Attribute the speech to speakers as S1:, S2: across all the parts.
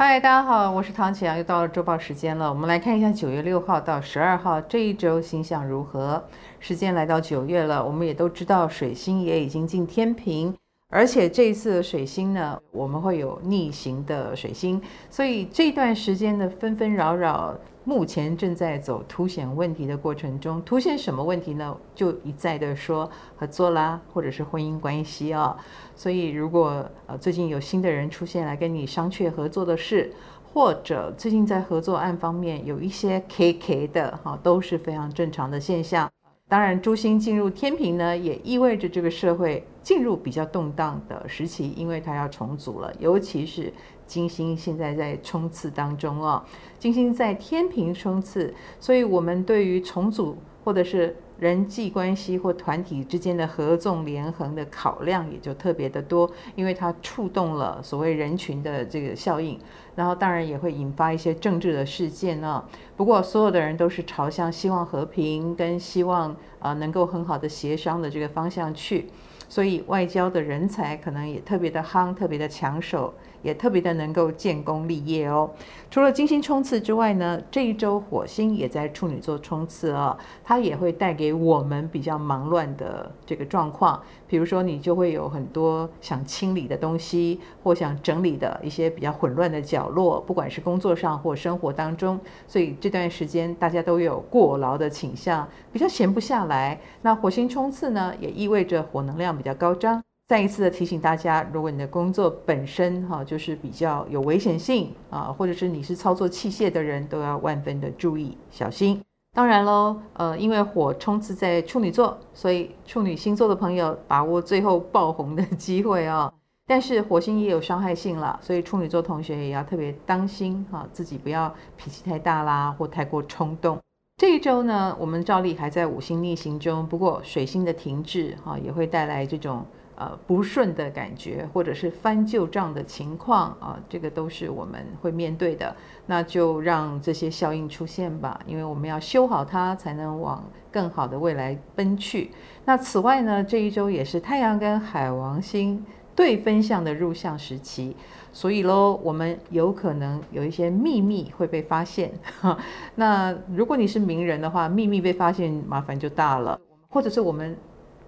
S1: 嗨，大家好，我是唐启阳，又到了周报时间了。我们来看一下九月六号到十二号这一周星象如何。时间来到九月了，我们也都知道水星也已经进天平，而且这一次的水星呢，我们会有逆行的水星，所以这段时间的纷纷扰扰，目前正在走凸显问题的过程中。凸显什么问题呢？就一再的说合作啦，或者是婚姻关系啊。所以，如果呃最近有新的人出现来跟你商榷合作的事，或者最近在合作案方面有一些 KK 的哈，都是非常正常的现象。当然，诸星进入天平呢，也意味着这个社会进入比较动荡的时期，因为它要重组了。尤其是金星现在在冲刺当中啊，金星在天平冲刺，所以我们对于重组或者是人际关系或团体之间的合纵连横的考量也就特别的多，因为它触动了所谓人群的这个效应，然后当然也会引发一些政治的事件呢。不过所有的人都是朝向希望和平跟希望啊能够很好的协商的这个方向去，所以外交的人才可能也特别的夯，特别的抢手。也特别的能够建功立业哦。除了金星冲刺之外呢，这一周火星也在处女座冲刺哦，它也会带给我们比较忙乱的这个状况。比如说，你就会有很多想清理的东西，或想整理的一些比较混乱的角落，不管是工作上或生活当中。所以这段时间大家都有过劳的倾向，比较闲不下来。那火星冲刺呢，也意味着火能量比较高涨。再一次的提醒大家，如果你的工作本身哈就是比较有危险性啊，或者是你是操作器械的人，都要万分的注意小心。当然喽，呃，因为火冲刺在处女座，所以处女星座的朋友把握最后爆红的机会哦。但是火星也有伤害性了，所以处女座同学也要特别当心哈，自己不要脾气太大啦，或太过冲动。这一周呢，我们照例还在五星逆行中，不过水星的停滞哈也会带来这种。呃，不顺的感觉，或者是翻旧账的情况啊，这个都是我们会面对的。那就让这些效应出现吧，因为我们要修好它，才能往更好的未来奔去。那此外呢，这一周也是太阳跟海王星对分相的入相时期，所以喽，我们有可能有一些秘密会被发现。那如果你是名人的话，秘密被发现，麻烦就大了。或者是我们。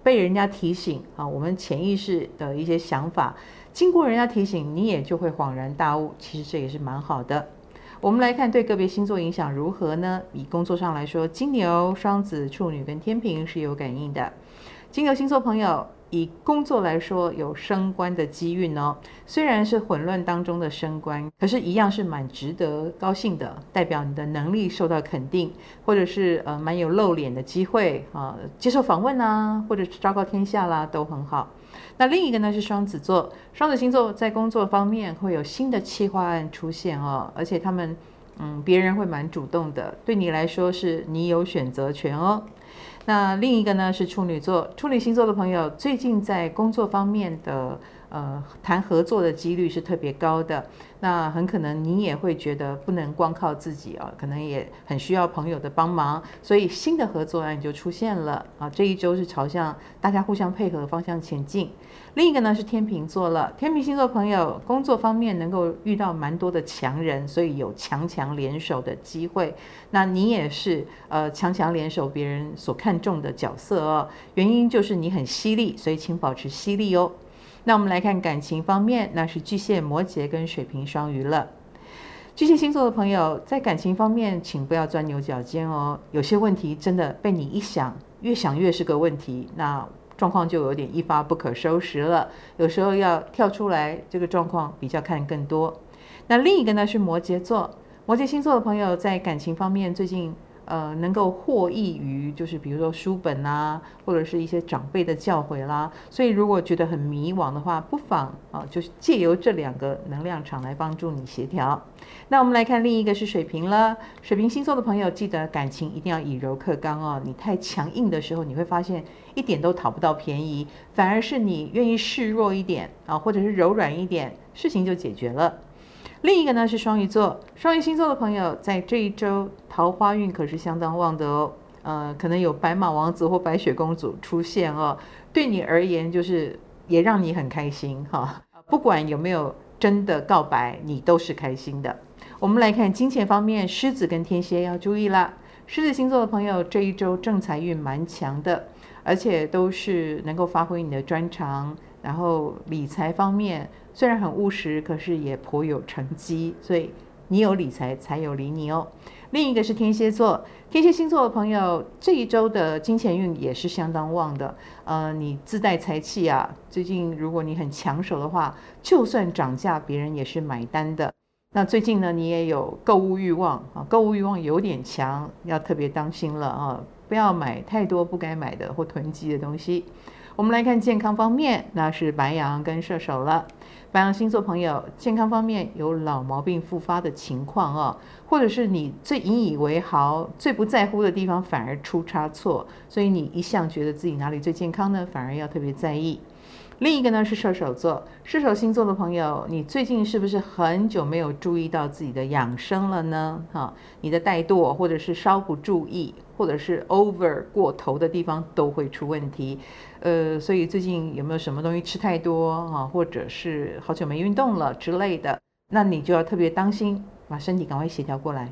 S1: 被人家提醒啊，我们潜意识的一些想法，经过人家提醒，你也就会恍然大悟。其实这也是蛮好的。我们来看对个别星座影响如何呢？以工作上来说，金牛、双子、处女跟天平是有感应的。金牛星座朋友。以工作来说，有升官的机运哦。虽然是混乱当中的升官，可是，一样是蛮值得高兴的，代表你的能力受到肯定，或者是呃蛮有露脸的机会啊，接受访问啊，或者是昭告天下啦，都很好。那另一个呢是双子座，双子星座在工作方面会有新的企划案出现哦，而且他们嗯，别人会蛮主动的，对你来说是你有选择权哦。那另一个呢是处女座，处女星座的朋友最近在工作方面的呃谈合作的几率是特别高的。那很可能你也会觉得不能光靠自己啊，可能也很需要朋友的帮忙，所以新的合作案就出现了啊。这一周是朝向大家互相配合的方向前进。另一个呢是天秤座了，天秤星座朋友工作方面能够遇到蛮多的强人，所以有强强联手的机会。那你也是呃强强联手别人所看重的角色哦，原因就是你很犀利，所以请保持犀利哦。那我们来看感情方面，那是巨蟹、摩羯跟水瓶、双鱼了。巨蟹星座的朋友在感情方面，请不要钻牛角尖哦。有些问题真的被你一想，越想越是个问题，那状况就有点一发不可收拾了。有时候要跳出来，这个状况比较看更多。那另一个呢是摩羯座，摩羯星座的朋友在感情方面最近。呃，能够获益于就是比如说书本啊，或者是一些长辈的教诲啦。所以如果觉得很迷惘的话，不妨啊，就是借由这两个能量场来帮助你协调。那我们来看另一个是水瓶了。水瓶星座的朋友，记得感情一定要以柔克刚哦。你太强硬的时候，你会发现一点都讨不到便宜，反而是你愿意示弱一点啊，或者是柔软一点，事情就解决了。另一个呢是双鱼座，双鱼星座的朋友在这一周桃花运可是相当旺的哦，呃，可能有白马王子或白雪公主出现哦，对你而言就是也让你很开心哈，不管有没有真的告白，你都是开心的。我们来看金钱方面，狮子跟天蝎要注意啦。狮子星座的朋友这一周正财运蛮强的，而且都是能够发挥你的专长。然后理财方面虽然很务实，可是也颇有成绩，所以你有理财才有理你哦。另一个是天蝎座，天蝎星座的朋友这一周的金钱运也是相当旺的。呃，你自带财气啊，最近如果你很抢手的话，就算涨价，别人也是买单的。那最近呢，你也有购物欲望啊，购物欲望有点强，要特别当心了啊，不要买太多不该买的或囤积的东西。我们来看健康方面，那是白羊跟射手了。白羊星座朋友，健康方面有老毛病复发的情况哦，或者是你最引以为豪、最不在乎的地方反而出差错，所以你一向觉得自己哪里最健康呢？反而要特别在意。另一个呢是射手座，射手星座的朋友，你最近是不是很久没有注意到自己的养生了呢？哈，你的怠惰，或者是稍不注意，或者是 over 过头的地方都会出问题。呃，所以最近有没有什么东西吃太多啊，或者是好久没运动了之类的，那你就要特别当心，把身体赶快协调过来。